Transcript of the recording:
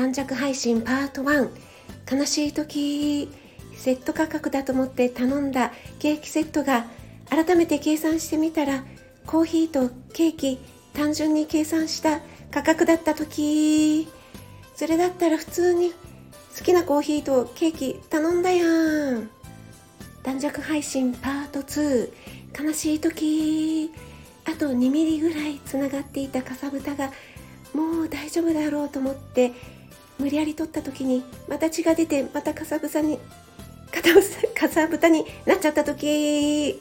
短尺配信パート1悲しい時セット価格だと思って頼んだケーキセットが改めて計算してみたらコーヒーとケーキ単純に計算した価格だった時。それだったら普通に好きなコーヒーとケーキ頼んだやん。短尺配信パート2悲しい時。あと2ミリぐらいつながっていたかさぶたがもう大丈夫だろうと思って無理やり取った時にまた血が出てまたかさぶさに かさぶたになっちゃった時